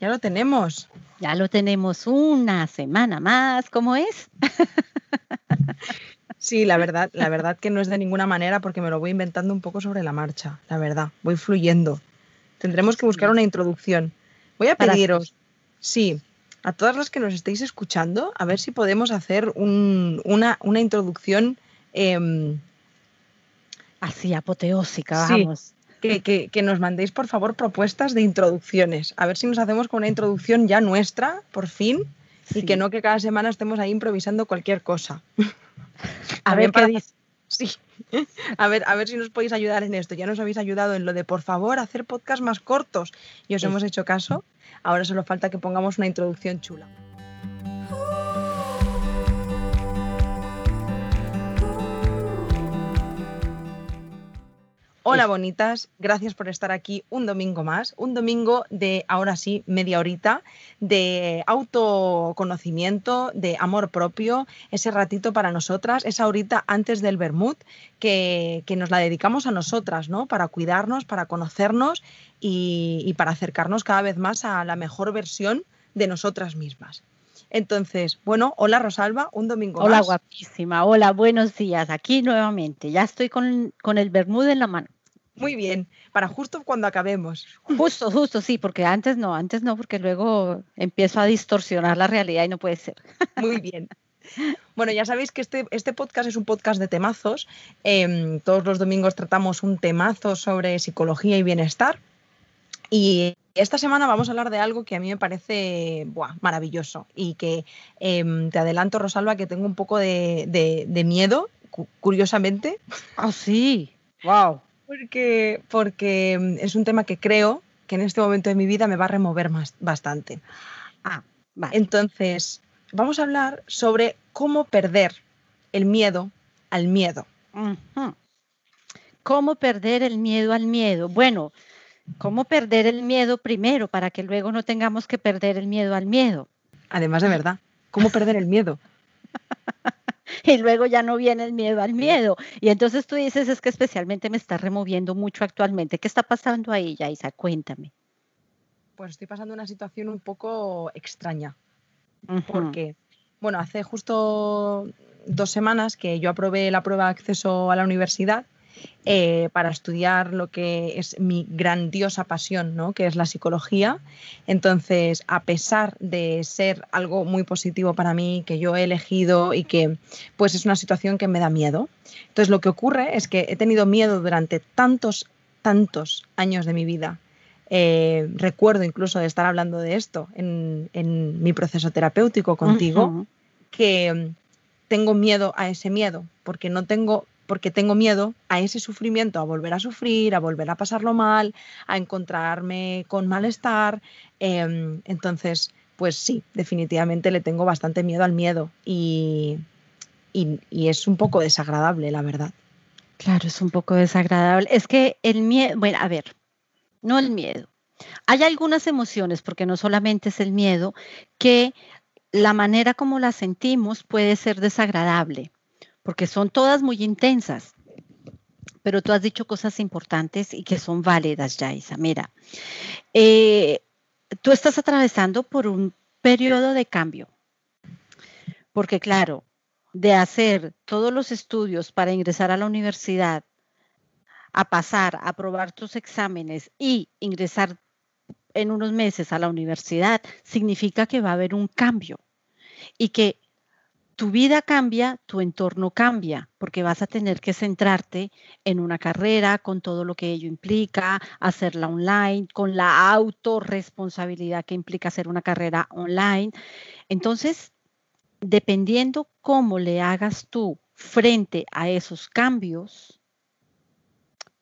ya lo tenemos. Ya lo tenemos una semana más, ¿cómo es? Sí, la verdad, la verdad que no es de ninguna manera porque me lo voy inventando un poco sobre la marcha, la verdad, voy fluyendo. Tendremos que buscar una introducción. Voy a pediros, sí, a todas las que nos estéis escuchando, a ver si podemos hacer una, introducción em, así apoteósica, vamos. Que, nos mandéis, por favor, propuestas de introducciones. A ver si nos hacemos con una introducción ya nuestra, por fin, y que no que cada semana estemos ahí improvisando cualquier cosa. A ver qué dice. Sí. A ver, a ver si nos podéis ayudar en esto. Ya nos habéis ayudado en lo de, por favor, hacer podcast más cortos y os hemos hecho caso. Ahora solo falta que pongamos una introducción chula. Hola bonitas, gracias por estar aquí un domingo más, un domingo de ahora sí media horita de autoconocimiento, de amor propio, ese ratito para nosotras, esa horita antes del Bermud que, nos la dedicamos a nosotras, ¿no? Para cuidarnos, para conocernos y, para acercarnos cada vez más a la mejor versión de nosotras mismas. Entonces, bueno, hola Rosalba, un domingo hola, más. Hola guapísima, hola, buenos días, aquí nuevamente, ya estoy con, con el Bermud en la mano. Muy bien, para justo cuando acabemos. Justo, justo, sí, porque antes no, antes no, porque luego empiezo a distorsionar la realidad y no puede ser. Muy bien. Bueno, ya sabéis que este, este podcast es un podcast de temazos. Em, todos los domingos tratamos un temazo sobre psicología y bienestar. Y esta semana vamos a hablar de algo que a mí me parece maravilloso y que em, te adelanto, Rosalba, que tengo un poco de, de miedo, curiosamente. Ah, sí, wow. Porque, porque mm, es un tema que creo que en este momento de mi vida me va a remover más, bastante. Ah, Entonces, vamos a hablar sobre cómo perder el miedo al miedo. ¿Cómo perder el miedo al miedo? Bueno, ¿cómo perder el miedo primero para que luego no tengamos que perder el miedo al miedo? Además de verdad, ¿cómo perder el miedo? y luego ya no viene el miedo al miedo. Y entonces tú dices, es que especialmente me está removiendo mucho actualmente. ¿Qué está pasando ahí, Yaisa? Cuéntame. Pues estoy pasando una situación un poco extraña. Porque, bueno, hace justo dos semanas que yo aprobé la prueba de acceso a la universidad eh, para estudiar lo que es mi grandiosa pasión, ¿no? que es la psicología. Entonces, a pesar de ser algo muy positivo para mí, que yo he elegido y que pues es una situación que me da miedo. Entonces, lo que ocurre es que he tenido miedo durante tantos, tantos años de mi vida. Eh, recuerdo incluso de estar hablando de esto en, mi proceso terapéutico contigo, que tengo miedo a ese miedo, porque no tengo porque tengo miedo a ese sufrimiento, a volver a sufrir, a volver a pasarlo mal, a encontrarme con malestar. Em, entonces, pues sí, definitivamente le tengo bastante miedo al miedo y, y, es un poco desagradable, la verdad. Claro, es un poco desagradable. Es que el miedo, bueno, a ver, no el miedo. Hay algunas emociones, porque no solamente es el miedo, que la manera como la sentimos puede ser desagradable porque son todas muy intensas. Pero tú has dicho cosas importantes y que son válidas, Yaisa. Mira, eh, tú estás atravesando por un periodo de cambio. Porque claro, de hacer todos los estudios para ingresar a la universidad, a pasar, a aprobar tus exámenes y ingresar en unos meses a la universidad, significa que va a haber un cambio y que tu vida cambia, tu entorno cambia, porque vas a tener que centrarte en una carrera con todo lo que ello implica, hacerla online, con la autorresponsabilidad que implica hacer una carrera online. Entonces, dependiendo cómo le hagas tú frente a esos cambios,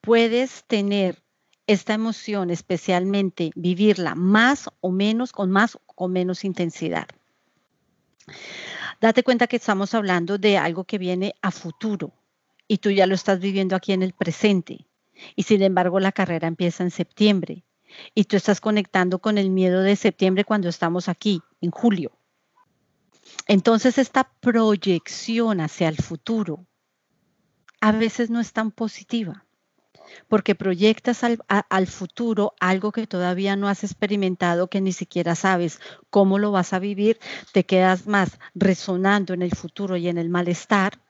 puedes tener esta emoción, especialmente vivirla más o menos, con más o menos intensidad. Date cuenta que estamos hablando de algo que viene a futuro y tú ya lo estás viviendo aquí en el presente. Y sin embargo la carrera empieza en septiembre y tú estás conectando con el miedo de septiembre cuando estamos aquí, en julio. Entonces esta proyección hacia el futuro a veces no es tan positiva. Porque proyectas al, futuro algo que todavía no has experimentado, que ni siquiera sabes cómo lo vas a vivir, te quedas más resonando en el futuro y en el malestar,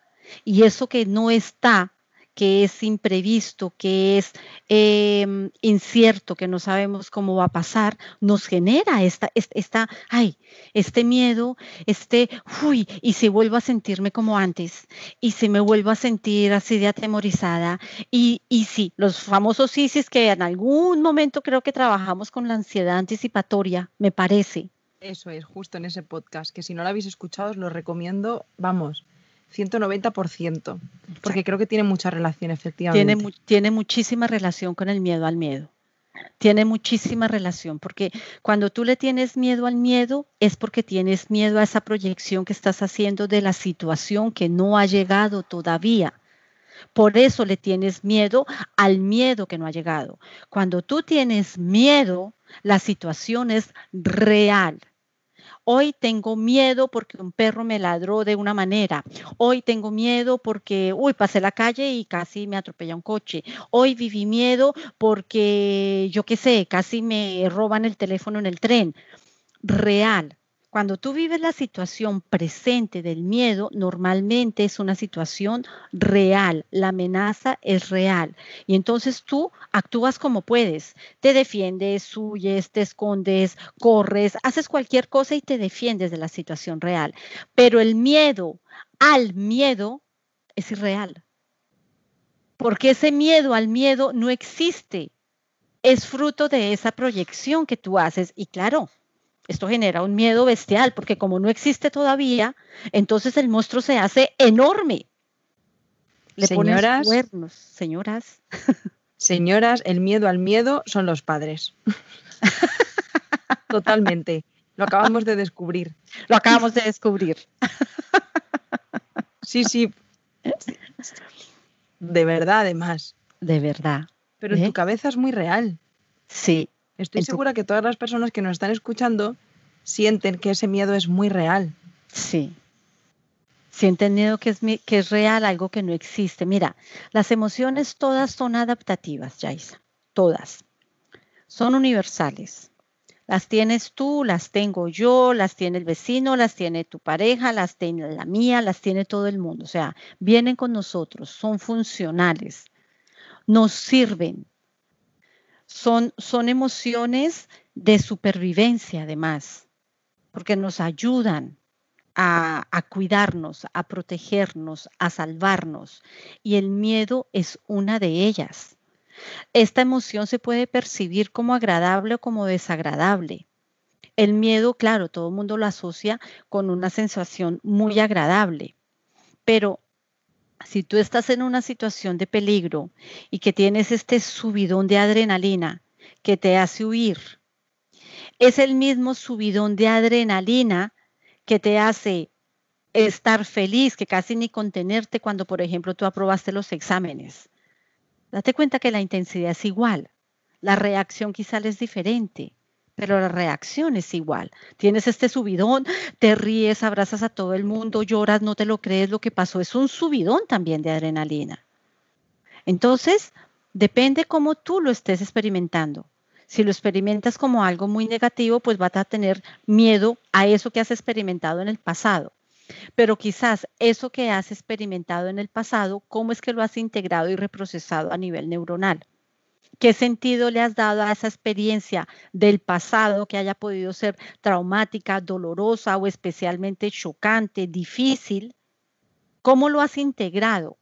y eso que no está que es imprevisto, que es em, incierto, que no sabemos cómo va a pasar, nos genera esta, esta, ay, este miedo, este, uy, y si vuelvo a sentirme como antes, y si me vuelvo a sentir así de atemorizada, y, y sí, los famosos ISIS que en algún momento creo que trabajamos con la ansiedad anticipatoria, me parece. Eso es, justo en ese podcast, que si no lo habéis escuchado os lo recomiendo, vamos, 190%, porque creo que tiene mucha relación, efectivamente. Tiene, tiene muchísima relación con el miedo al miedo. Tiene muchísima relación, porque cuando tú le tienes miedo al miedo es porque tienes miedo a esa proyección que estás haciendo de la situación que no ha llegado todavía. Por eso le tienes miedo al miedo que no ha llegado. Cuando tú tienes miedo, la situación es real Hoy tengo miedo porque un perro me ladró de una manera. Hoy tengo miedo porque, uy, pasé la calle y casi me atropella un coche. Hoy viví miedo porque, yo qué sé, casi me roban el teléfono en el tren. Real. Cuando tú vives la situación presente del miedo, normalmente es una situación real, la amenaza es real. Y entonces tú actúas como puedes, te defiendes, huyes, te escondes, corres, haces cualquier cosa y te defiendes de la situación real. Pero el miedo al miedo es irreal. Porque ese miedo al miedo no existe. Es fruto de esa proyección que tú haces. Y claro, esto genera un miedo bestial porque como no existe todavía, entonces el monstruo se hace enorme. Le señoras, cuernos, señoras. Señoras, el miedo al miedo son los padres. Totalmente. Lo acabamos de descubrir. Lo acabamos de descubrir. Sí, sí. De verdad, además. De verdad. Pero tu ¿Eh? cabeza es muy real. Sí, Estoy segura que todas las personas que nos están escuchando sienten que ese miedo es muy real. Sí. Sienten miedo que es, que es real, algo que no existe. Mira, las emociones todas son adaptativas, Jaisa. Todas. Son universales. Las tienes tú, las tengo yo, las tiene el vecino, las tiene tu pareja, las tiene la mía, las tiene todo el mundo. O sea, vienen con nosotros, son funcionales, nos sirven, son, son emociones de supervivencia además, porque nos ayudan a, a, cuidarnos, a protegernos, a salvarnos. Y el miedo es una de ellas. Esta emoción se puede percibir como agradable o como desagradable. El miedo, claro, todo el mundo lo asocia con una sensación muy agradable, pero si tú estás en una situación de peligro y que tienes este subidón de adrenalina que te hace huir, es el mismo subidón de adrenalina que te hace estar feliz, que casi ni contenerte cuando, por ejemplo, tú aprobaste los exámenes. Date cuenta que la intensidad es igual, la reacción quizá es diferente pero la reacción es igual. Tienes este subidón, te ríes, abrazas a todo el mundo, lloras, no te lo crees lo que pasó. Es un subidón también de adrenalina. Entonces, depende cómo tú lo estés experimentando. Si lo experimentas como algo muy negativo, pues vas a tener miedo a eso que has experimentado en el pasado. Pero quizás eso que has experimentado en el pasado, ¿cómo es que lo has integrado y reprocesado a nivel neuronal? ¿Qué sentido le has dado a esa experiencia del pasado que haya podido ser traumática, dolorosa o especialmente chocante, difícil? ¿Cómo lo has integrado?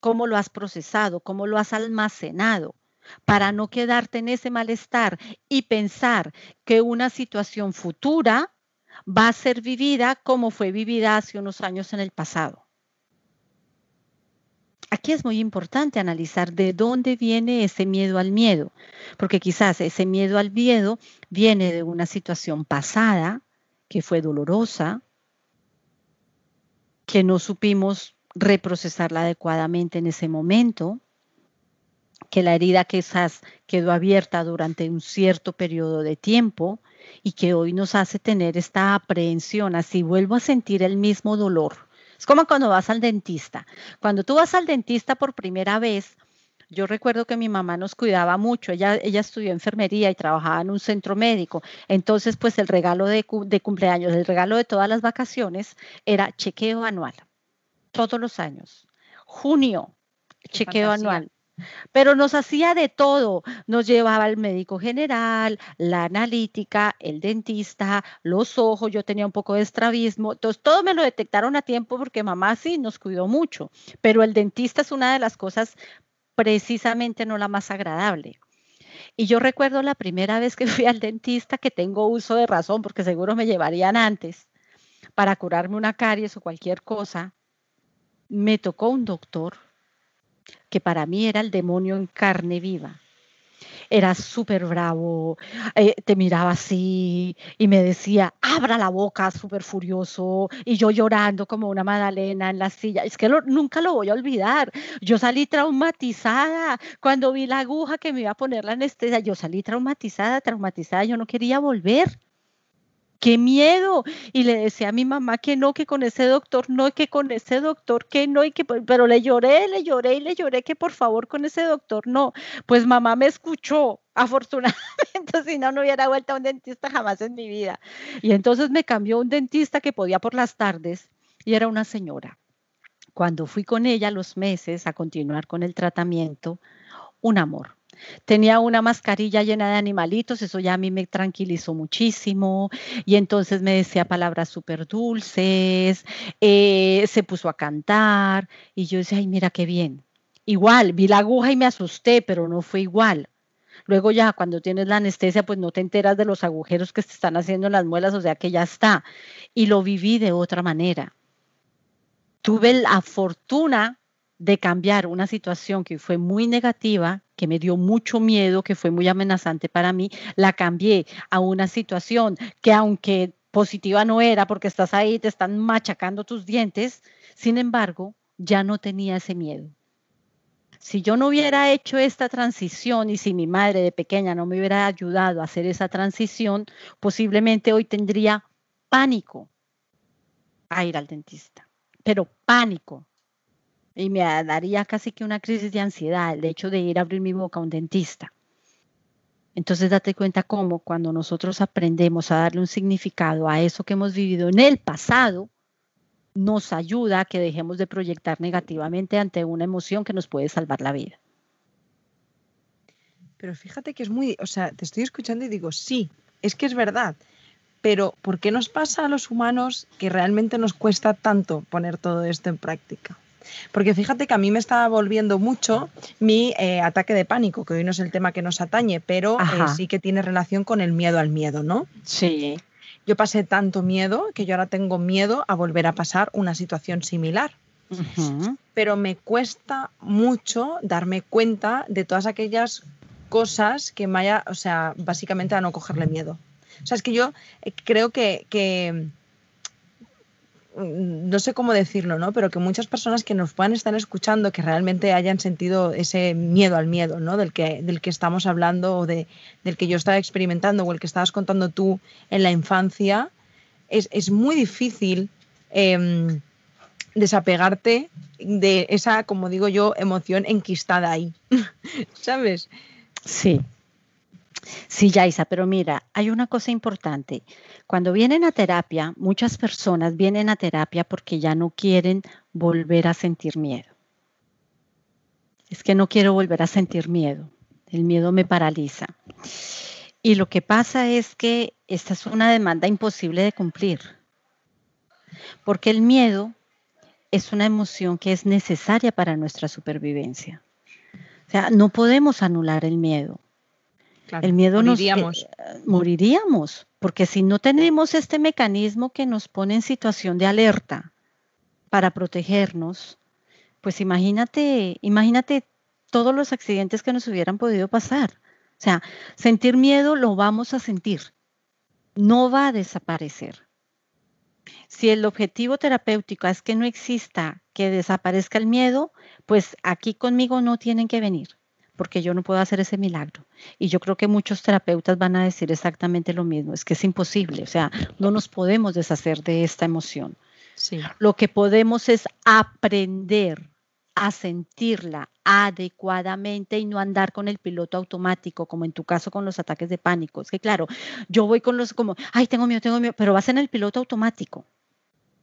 ¿Cómo lo has procesado? ¿Cómo lo has almacenado? Para no quedarte en ese malestar y pensar que una situación futura va a ser vivida como fue vivida hace unos años en el pasado aquí es muy importante analizar de dónde viene ese miedo al miedo, porque quizás ese miedo al miedo viene de una situación pasada que fue dolorosa, que no supimos reprocesarla adecuadamente en ese momento, que la herida quizás quedó abierta durante un cierto periodo de tiempo y que hoy nos hace tener esta aprehensión, así vuelvo a sentir el mismo dolor es como cuando vas al dentista. Cuando tú vas al dentista por primera vez, Yo recuerdo que mi mamá nos cuidaba mucho, ella, ella estudió enfermería y trabajaba en un centro médico, entonces pues el regalo de, de cumpleaños, el regalo de todas las vacaciones era chequeo anual, todos los años. Junio, chequeo anual. Pero nos hacía de todo. Nos llevaba al médico general, la analítica, el dentista, los ojos. Yo tenía un poco de estrabismo. Entonces, todo me lo detectaron a tiempo porque mamá sí nos cuidó mucho. Pero el dentista es una de las cosas precisamente no la más agradable. Y yo recuerdo la primera vez que fui al dentista, que tengo uso de razón, porque seguro me llevarían antes, para curarme una caries o cualquier cosa, me tocó un doctor que para mí era el demonio en carne viva. Era súper bravo, eh, te miraba así y me decía, abra la boca, súper furioso, y yo llorando como una Madalena en la silla. Es que nunca lo voy a olvidar. Yo salí traumatizada cuando vi la aguja que me iba a poner la anestesia. Yo salí traumatizada, traumatizada, yo no quería volver qué miedo. Y le decía a mi mamá que no, que con ese doctor no, que con ese doctor que no, y que, pero le lloré, le lloré y le lloré que por favor con ese doctor no. Pues mamá me escuchó, afortunadamente, si no, no hubiera vuelto a un dentista jamás en mi vida. Y entonces me cambió un dentista que podía por las tardes y era una señora. Cuando fui con ella los meses a continuar con el tratamiento, un amor Tenía una mascarilla llena de animalitos, eso ya a mí me tranquilizó muchísimo. Y entonces me decía palabras súper dulces, eh, se puso a cantar y yo decía, ay, mira qué bien. Igual, vi la aguja y me asusté, pero no fue igual. Luego ya cuando tienes la anestesia, pues no te enteras de los agujeros que se están haciendo en las muelas, o sea que ya está. Y lo viví de otra manera. Tuve la fortuna de cambiar una situación que fue muy negativa, que me dio mucho miedo, que fue muy amenazante para mí, la cambié a una situación que aunque positiva no era porque estás ahí, te están machacando tus dientes, sin embargo, ya no tenía ese miedo. Si yo no hubiera hecho esta transición y si mi madre de pequeña no me hubiera ayudado a hacer esa transición, posiblemente hoy tendría pánico a ir al dentista, pero pánico y me daría casi que una crisis de ansiedad el hecho de ir a abrir mi boca a un dentista. Entonces date cuenta cómo cuando nosotros aprendemos a darle un significado a eso que hemos vivido en el pasado, nos ayuda a que dejemos de proyectar negativamente ante una emoción que nos puede salvar la vida. Pero fíjate que es muy, o sea, te estoy escuchando y digo, sí, es que es verdad, pero ¿por qué nos pasa a los humanos que realmente nos cuesta tanto poner todo esto en práctica? Porque fíjate que a mí me está volviendo mucho mi eh, ataque de pánico, que hoy no es el tema que nos atañe, pero eh, sí que tiene relación con el miedo al miedo, ¿no? Sí. Yo pasé tanto miedo que yo ahora tengo miedo a volver a pasar una situación similar. Pero me cuesta mucho darme cuenta de todas aquellas cosas que me haya, o sea, básicamente a no cogerle miedo. O sea, es que yo eh, creo que no sé cómo decirlo, ¿no? Pero que muchas personas que nos puedan estar escuchando, que realmente hayan sentido ese miedo al miedo, ¿no? Del que, del que estamos hablando o de, del que yo estaba experimentando o el que estabas contando tú en la infancia, es, muy difícil em, desapegarte de esa, como digo yo, emoción enquistada ahí, ¿sabes? Sí, Sí, Yaisa, pero mira, hay una cosa importante. Cuando vienen a terapia, muchas personas vienen a terapia porque ya no quieren volver a sentir miedo. Es que no quiero volver a sentir miedo. El miedo me paraliza. Y lo que pasa es que esta es una demanda imposible de cumplir. Porque el miedo es una emoción que es necesaria para nuestra supervivencia. O sea, no podemos anular el miedo el miedo moriríamos. nos eh, moriríamos, porque si no tenemos este mecanismo que nos pone en situación de alerta para protegernos, pues imagínate, imagínate todos los accidentes que nos hubieran podido pasar. O sea, sentir miedo lo vamos a sentir, no va a desaparecer. Si el objetivo terapéutico es que no exista, que desaparezca el miedo, pues aquí conmigo no tienen que venir porque yo no puedo hacer ese milagro. Y yo creo que muchos terapeutas van a decir exactamente lo mismo, es que es imposible, o sea, no nos podemos deshacer de esta emoción. Sí. Lo que podemos es aprender a sentirla adecuadamente y no andar con el piloto automático, como en tu caso con los ataques de pánico. Es que claro, yo voy con los como, ay, tengo miedo, tengo miedo, pero vas en el piloto automático.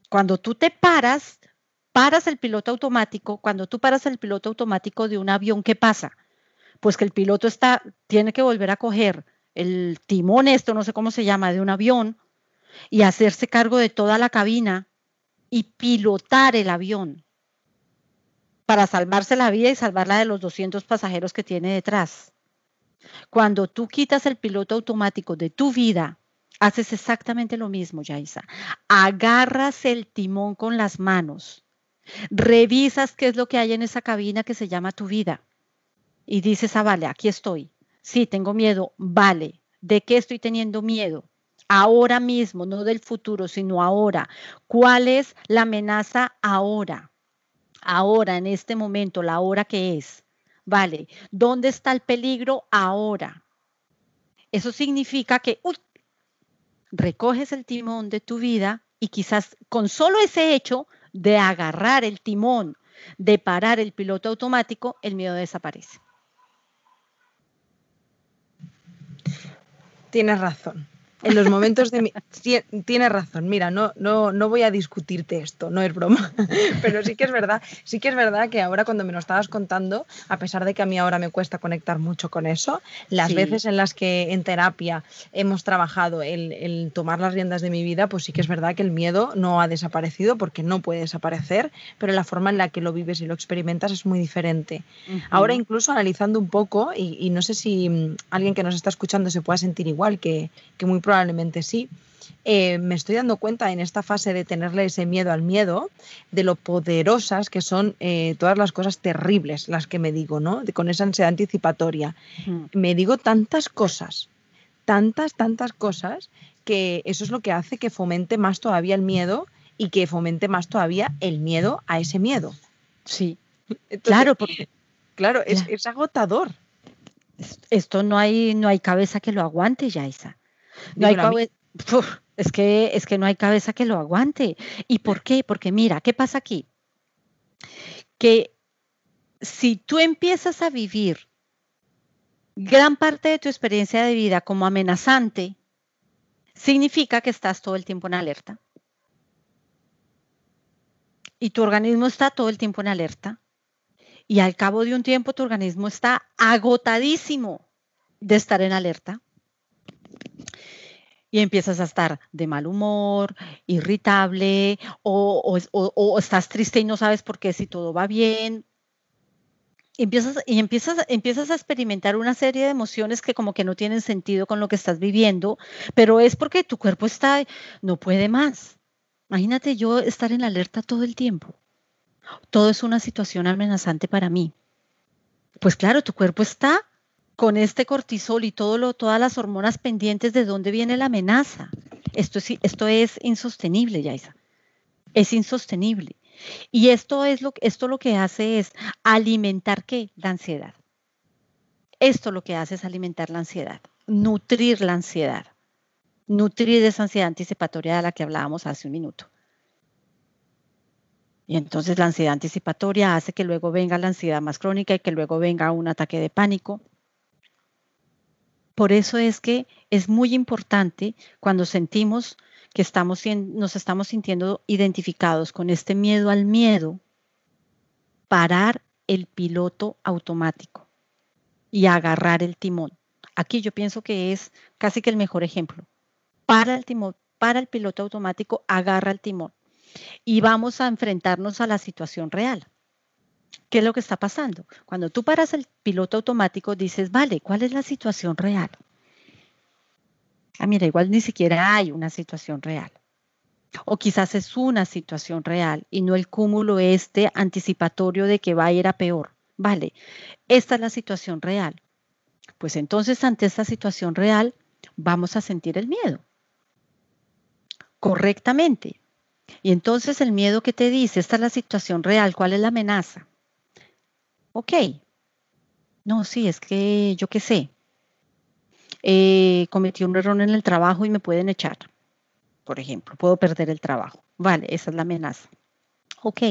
Cuando tú te paras, paras el piloto automático, cuando tú paras el piloto automático de un avión, ¿qué pasa? Pues que el piloto está, tiene que volver a coger el timón, esto no sé cómo se llama, de un avión y hacerse cargo de toda la cabina y pilotar el avión para salvarse la vida y salvarla de los 200 pasajeros que tiene detrás. Cuando tú quitas el piloto automático de tu vida, haces exactamente lo mismo, Yaisa. Agarras el timón con las manos, revisas qué es lo que hay en esa cabina que se llama tu vida y dices, ah, vale, aquí estoy. Sí, tengo miedo, vale. ¿De qué estoy teniendo miedo? ahora mismo, no del futuro, sino ahora. ¿Cuál es la amenaza ahora? Ahora, en este momento, la hora que es. Vale, ¿dónde está el peligro ahora? Eso significa que recoges el timón de tu vida y quizás con solo ese hecho de agarrar el timón, de parar el piloto automático, el miedo desaparece. Tienes razón en los momentos de mi... Tienes razón, mira, no, no, no voy a discutirte esto, no es broma, pero sí que es verdad, sí que es verdad que ahora cuando me lo estabas contando, a pesar de que a mí ahora me cuesta conectar mucho con eso, las veces en las que en terapia hemos trabajado el, tomar las riendas de mi vida, pues sí que es verdad que el miedo no ha desaparecido porque no puede desaparecer, pero la forma en la que lo vives y lo experimentas es muy diferente. Ahora incluso analizando un poco, y, no sé si mm, alguien que nos está escuchando se pueda sentir igual, que, que muy probablemente sí. Eh, me estoy dando cuenta en esta fase de tenerle ese miedo al miedo, de lo poderosas que son eh, todas las cosas terribles, las que me digo, ¿no? con esa ansiedad anticipatoria. Me digo tantas cosas, tantas, tantas cosas, que eso es lo que hace que fomente más todavía el miedo y que fomente más todavía el miedo a ese miedo. Sí, claro, porque... Claro, es, agotador. Esto no hay, no hay cabeza que lo aguante, Yaisa. No hay es, que, es que no hay cabeza que lo aguante. ¿Y por qué? Porque mira, ¿qué pasa aquí? Que si tú empiezas a vivir gran parte de tu experiencia de vida como amenazante, significa que estás todo el tiempo en alerta. Y tu organismo está todo el tiempo en alerta. Y al cabo de un tiempo tu organismo está agotadísimo de estar en alerta y empiezas a estar de mal humor, irritable, o, estás triste y no sabes por qué si todo va bien. Empiezas, y empiezas, empiezas a experimentar una serie de emociones que como que no tienen sentido con lo que estás viviendo, pero es porque tu cuerpo está, no puede más. Imagínate yo estar en alerta todo el tiempo. Todo es una situación amenazante para mí. Pues claro, tu cuerpo está con este cortisol y todo lo, todas las hormonas pendientes de dónde viene la amenaza. Esto es, esto es insostenible, Yaisa. Es insostenible. Y esto, es lo, esto lo que hace es alimentar qué? La ansiedad. Esto lo que hace es alimentar la ansiedad, nutrir la ansiedad, nutrir esa ansiedad anticipatoria de la que hablábamos hace un minuto. Y entonces la ansiedad anticipatoria hace que luego venga la ansiedad más crónica y que luego venga un ataque de pánico por eso es que es muy importante cuando sentimos que estamos, nos estamos sintiendo identificados con este miedo al miedo, parar el piloto automático y agarrar el timón. Aquí yo pienso que es casi que el mejor ejemplo. Para el timón, para el piloto automático, agarra el timón y vamos a enfrentarnos a la situación real. ¿Qué es lo que está pasando? Cuando tú paras el piloto automático, dices, vale, ¿cuál es la situación real? Ah, mira, igual ni siquiera hay una situación real. O quizás es una situación real y no el cúmulo este anticipatorio de que va a ir a peor. Vale, esta es la situación real. Pues entonces ante esta situación real vamos a sentir el miedo. Correctamente. Y entonces el miedo que te dice, esta es la situación real, ¿cuál es la amenaza? Ok. No, sí, es que yo qué sé. Eh, cometí un error en el trabajo y me pueden echar, por ejemplo, puedo perder el trabajo. Vale, esa es la amenaza. Ok.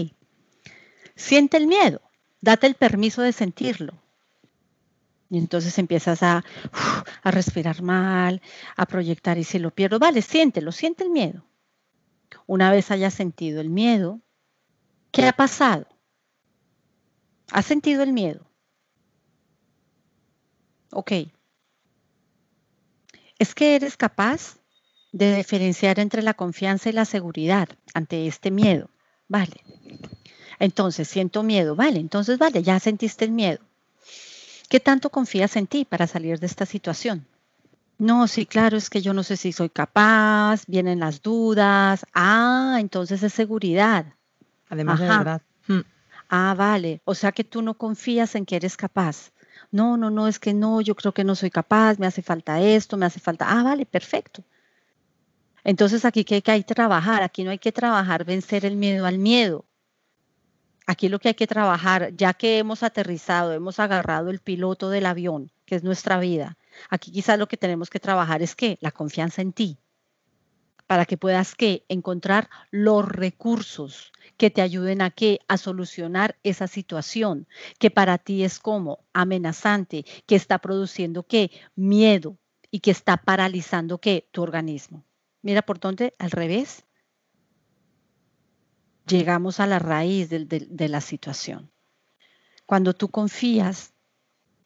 Siente el miedo. date el permiso de sentirlo. Y entonces empiezas a, a respirar mal, a proyectar y si lo pierdo, vale, siéntelo, siente el miedo. Una vez hayas sentido el miedo, ¿qué ha pasado? ¿Has sentido el miedo? Ok. Es que eres capaz de diferenciar entre la confianza y la seguridad ante este miedo. Vale. Entonces, siento miedo. Vale, entonces, vale, ya sentiste el miedo. ¿Qué tanto confías en ti para salir de esta situación? No, sí, claro, es que yo no sé si soy capaz, vienen las dudas. Ah, entonces es seguridad. Además de verdad. Ah, vale. O sea que tú no confías en que eres capaz. No, no, no, es que no, yo creo que no soy capaz, me hace falta esto, me hace falta. Ah, vale, perfecto. Entonces aquí que hay que trabajar, aquí no hay que trabajar vencer el miedo al miedo. Aquí lo que hay que trabajar, ya que hemos aterrizado, hemos agarrado el piloto del avión, que es nuestra vida, aquí quizás lo que tenemos que trabajar es que la confianza en ti, para que puedas que encontrar los recursos que te ayuden a que a solucionar esa situación que para ti es como amenazante, que está produciendo qué miedo y que está paralizando qué tu organismo. Mira por dónde al revés llegamos a la raíz de, la situación. Cuando tú confías,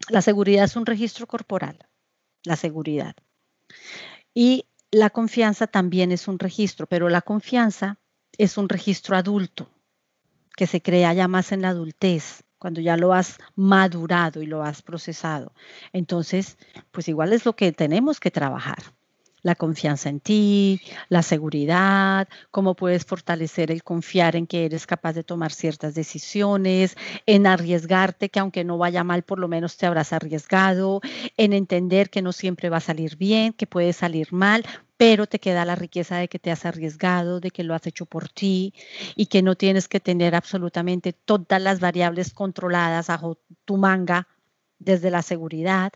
la seguridad es un registro corporal, la seguridad. Y la confianza también es un registro, pero la confianza es un registro adulto que se crea ya más en la adultez, cuando ya lo has madurado y lo has procesado. Entonces, pues igual es lo que tenemos que trabajar la confianza en ti, la seguridad, cómo puedes fortalecer el confiar en que eres capaz de tomar ciertas decisiones, en arriesgarte, que aunque no vaya mal, por lo menos te habrás arriesgado, en entender que no siempre va a salir bien, que puede salir mal, pero te queda la riqueza de que te has arriesgado, de que lo has hecho por ti y que no tienes que tener absolutamente todas las variables controladas bajo tu manga desde la seguridad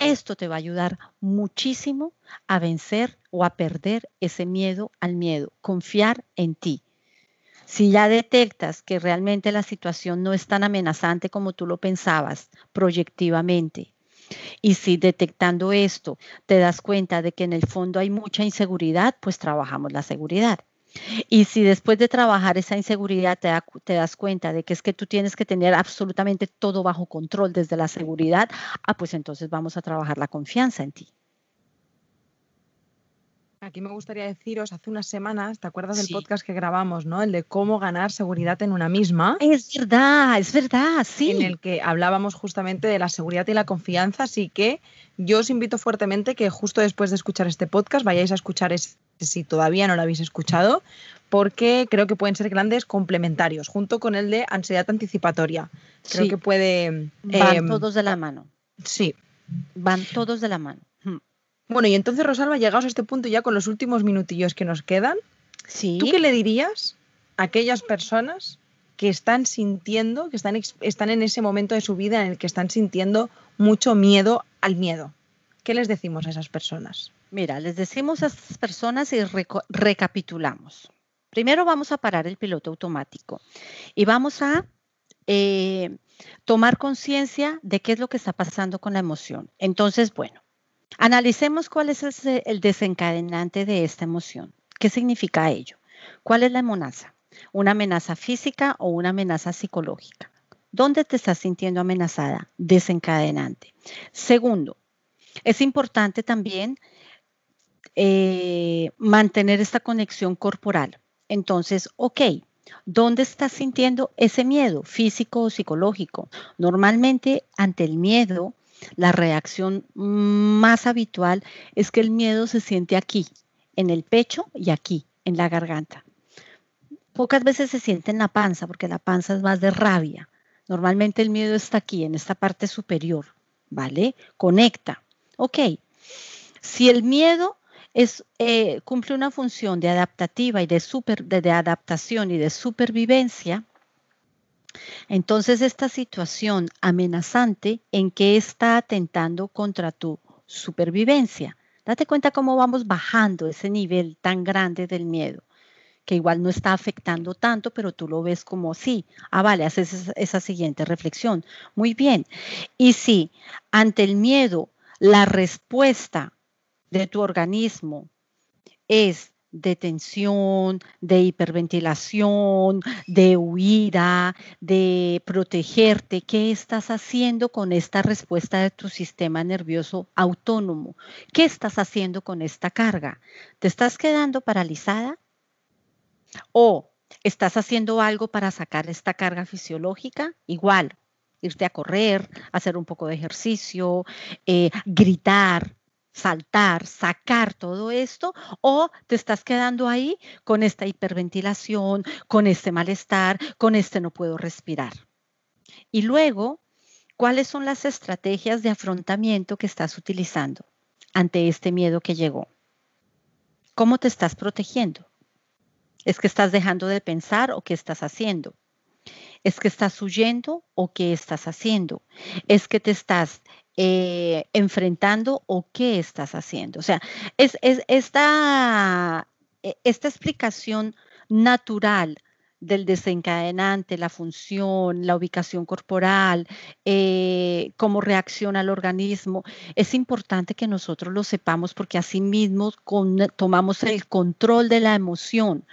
esto te va a ayudar muchísimo a vencer o a perder ese miedo al miedo, confiar en ti. Si ya detectas que realmente la situación no es tan amenazante como tú lo pensabas proyectivamente, y si detectando esto te das cuenta de que en el fondo hay mucha inseguridad, pues trabajamos la seguridad. Y si después de trabajar esa inseguridad te, das cuenta de que es que tú tienes que tener absolutamente todo bajo control desde la seguridad, ah, pues entonces vamos a trabajar la confianza en ti. Aquí me gustaría deciros, hace unas semanas, ¿te acuerdas del podcast que grabamos, ¿no? El de cómo ganar seguridad en una misma. Es verdad, es verdad, sí. En el que hablábamos justamente de la seguridad y la confianza, así que yo os invito fuertemente que justo después de escuchar este podcast vayáis a escuchar ese, si todavía no lo habéis escuchado, porque creo que pueden ser grandes complementarios, junto con el de ansiedad anticipatoria. Creo que puede... Van em, todos de la mano. Sí. Van todos de la mano. Bueno, y entonces, Rosalba, llegados a este punto ya con los últimos minutillos que nos quedan, ¿tú qué le dirías a aquellas personas que están sintiendo, que están, están en ese momento de su vida en el que están sintiendo mucho miedo al miedo? ¿Qué les decimos a esas personas? Mira, les decimos a esas personas y recapitulamos. Primero vamos a parar el piloto automático y vamos a eh, tomar conciencia de qué es lo que está pasando con la emoción. Entonces, bueno, Analicemos cuál es el desencadenante de esta emoción. ¿Qué significa ello? ¿Cuál es la amenaza? ¿Una amenaza física o una amenaza psicológica? ¿Dónde te estás sintiendo amenazada? Desencadenante. Segundo, es importante también eh, mantener esta conexión corporal. Entonces, ok, ¿dónde estás sintiendo ese miedo físico o psicológico? Normalmente ante el miedo la reacción más habitual es que el miedo se siente aquí, en el pecho y aquí, en la garganta. Pocas veces se siente en la panza, porque la panza es más de rabia. Normalmente el miedo está aquí, en esta parte superior, ¿vale? Conecta. Ok. Si el miedo eh, cumple una función de adaptativa y de adaptación y de supervivencia, entonces, esta situación amenazante, ¿en qué está atentando contra tu supervivencia? Date cuenta cómo vamos bajando ese nivel tan grande del miedo, que igual no está afectando tanto, pero tú lo ves como sí, ah, vale, haces esa, siguiente reflexión. Muy bien. Y si ante el miedo la respuesta de tu organismo es de tensión, de hiperventilación, de huida, de protegerte. ¿Qué estás haciendo con esta respuesta de tu sistema nervioso autónomo? ¿Qué estás haciendo con esta carga? ¿Te estás quedando paralizada? ¿O estás haciendo algo para sacar esta carga fisiológica? Igual, irte a correr, hacer un poco de ejercicio, eh, gritar, saltar, sacar todo esto, o te estás quedando ahí con esta hiperventilación, con este malestar, con este no puedo respirar. Y luego, ¿cuáles son las estrategias de afrontamiento que estás utilizando ante este miedo que llegó? ¿Cómo te estás protegiendo? ¿Es que estás dejando de pensar o qué estás haciendo? ¿Es que estás huyendo o qué estás haciendo? ¿Es que te estás eh, enfrentando o qué estás haciendo. O sea, es, esta, e, esta explicación natural del desencadenante, la función, la ubicación corporal, eh, cómo reacciona el organismo. Es importante que nosotros lo sepamos porque así mismo tomamos el control de la emoción.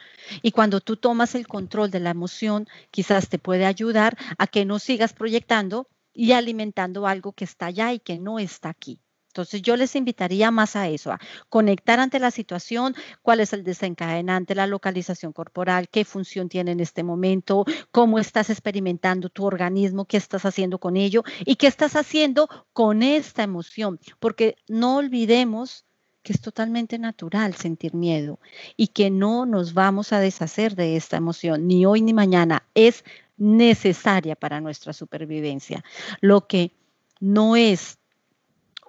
Y cuando tú tomas el control de la emoción, quizás te puede ayudar a que no sigas proyectando y alimentando algo que está allá y que no está aquí. Entonces yo les invitaría más a eso, a conectar ante la situación, cuál es el desencadenante, la localización corporal, qué función tiene en este momento, cómo estás experimentando tu organismo, qué estás haciendo con ello y qué estás haciendo con esta emoción, porque no olvidemos que es totalmente natural sentir miedo y que no nos vamos a deshacer de esta emoción, ni hoy ni mañana. Es necesaria para nuestra supervivencia. Lo que no es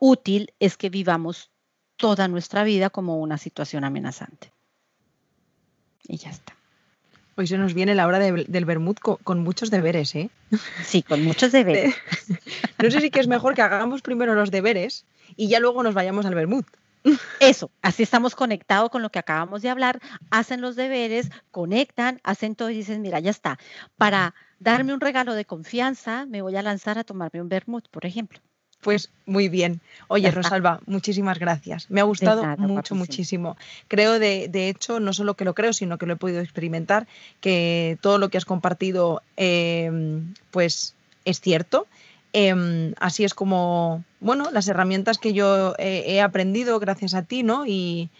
útil es que vivamos toda nuestra vida como una situación amenazante. Y ya está. Hoy se nos viene la hora del Bermud con, muchos deberes, ¿eh? Sí, con muchos deberes. no sé si que es mejor que hagamos primero los deberes y ya luego nos vayamos al Bermud. Eso, así estamos conectados con lo que acabamos de hablar, hacen los deberes, conectan, hacen todo y dicen, mira, ya está. Para darme un regalo de confianza, me voy a lanzar a tomarme un vermut, por ejemplo. Pues muy bien. Oye, Rosalba, muchísimas gracias. Me ha gustado mucho, muchísimo. Creo, de, de, hecho, no solo que lo creo, sino que lo he podido experimentar, que todo lo que has compartido, em, pues es cierto. Em, así es como, bueno, las herramientas que yo he aprendido gracias a ti, ¿no? Y,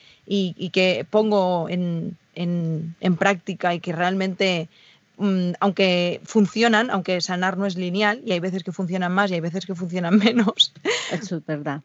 que pongo en, en, práctica y que realmente Mm, aunque funcionan, aunque sanar no es lineal, y hay veces que funcionan más y hay veces que funcionan menos. Eso es verdad.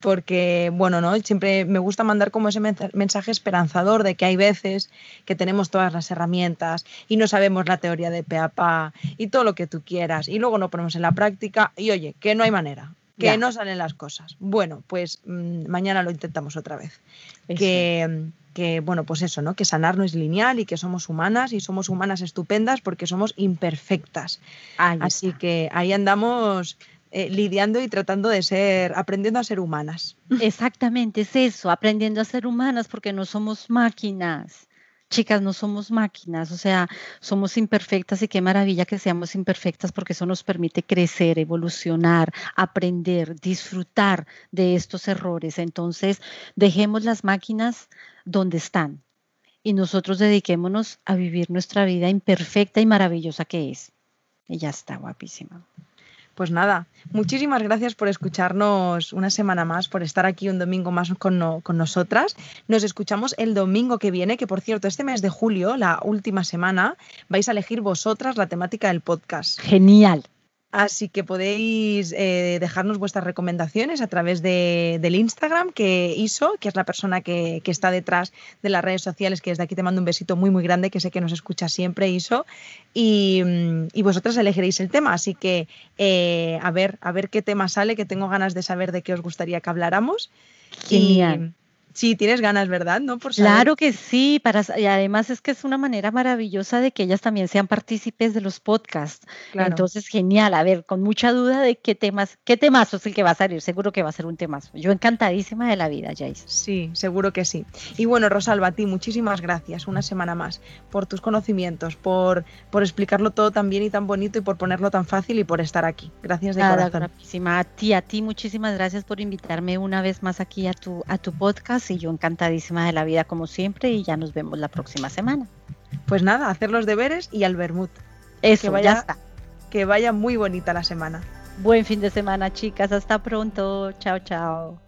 Porque, bueno, ¿no? Siempre me gusta mandar como ese mensaje esperanzador de que hay veces que tenemos todas las herramientas y no sabemos la teoría de PAPA y todo lo que tú quieras y luego no ponemos en la práctica y oye, que no hay manera, que no salen las cosas. Bueno, pues mm, mañana lo intentamos otra vez. Que que, bueno, pues eso, ¿no? Que sanar no es lineal y que somos humanas y somos humanas estupendas porque somos imperfectas. Así que ahí andamos eh, lidiando y tratando de ser, aprendiendo a ser humanas. Exactamente, es eso, aprendiendo a ser humanas porque no somos máquinas. Chicas, no somos máquinas, o sea, somos imperfectas y qué maravilla que seamos imperfectas porque eso nos permite crecer, evolucionar, aprender, disfrutar de estos errores. Entonces, dejemos las máquinas donde están y nosotros dediquémonos a vivir nuestra vida imperfecta y maravillosa que es. Y ya está, guapísima. Pues nada, muchísimas gracias por escucharnos una semana más, por estar aquí un domingo más con, con, nosotras. Nos escuchamos el domingo que viene, que por cierto, este mes de julio, la última semana, vais a elegir vosotras la temática del podcast. Genial. Así que podéis eh, dejarnos vuestras recomendaciones a través de, del Instagram que hizo, que es la persona que, está detrás de las redes sociales, que desde aquí te mando un besito muy, muy grande, que sé que nos escucha siempre, Iso. Y, y vosotras elegiréis el tema. Así que eh, a, ver, a ver qué tema sale, que tengo ganas de saber de qué os gustaría que habláramos. Genial. Sí, tienes ganas, ¿verdad? ¿No? Por Claro que sí, para, y además es que es una manera maravillosa de que ellas también sean partícipes de los podcasts. Entonces, genial. A ver, con mucha duda de qué temas, qué temazo es el que va a salir. Seguro que va a ser un temazo. Yo encantadísima de la vida, Jace. Sí, seguro que sí. Y bueno, Rosalba, a ti muchísimas gracias una semana más por tus conocimientos, por, por explicarlo todo tan bien y tan bonito y por ponerlo tan fácil y por estar aquí. Gracias de Nada, corazón. A ti, a ti, muchísimas gracias por invitarme una vez más aquí a tu, a tu podcast y yo encantadísima de la vida como siempre y ya nos vemos la próxima semana. Pues nada, hacer los deberes y al vermut. Eso, que vaya, ya está. Que vaya muy bonita la semana. Buen fin de semana, chicas. Hasta pronto. Chao, chao.